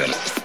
Welcome.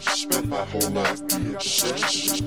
Spent my whole life being obsessed.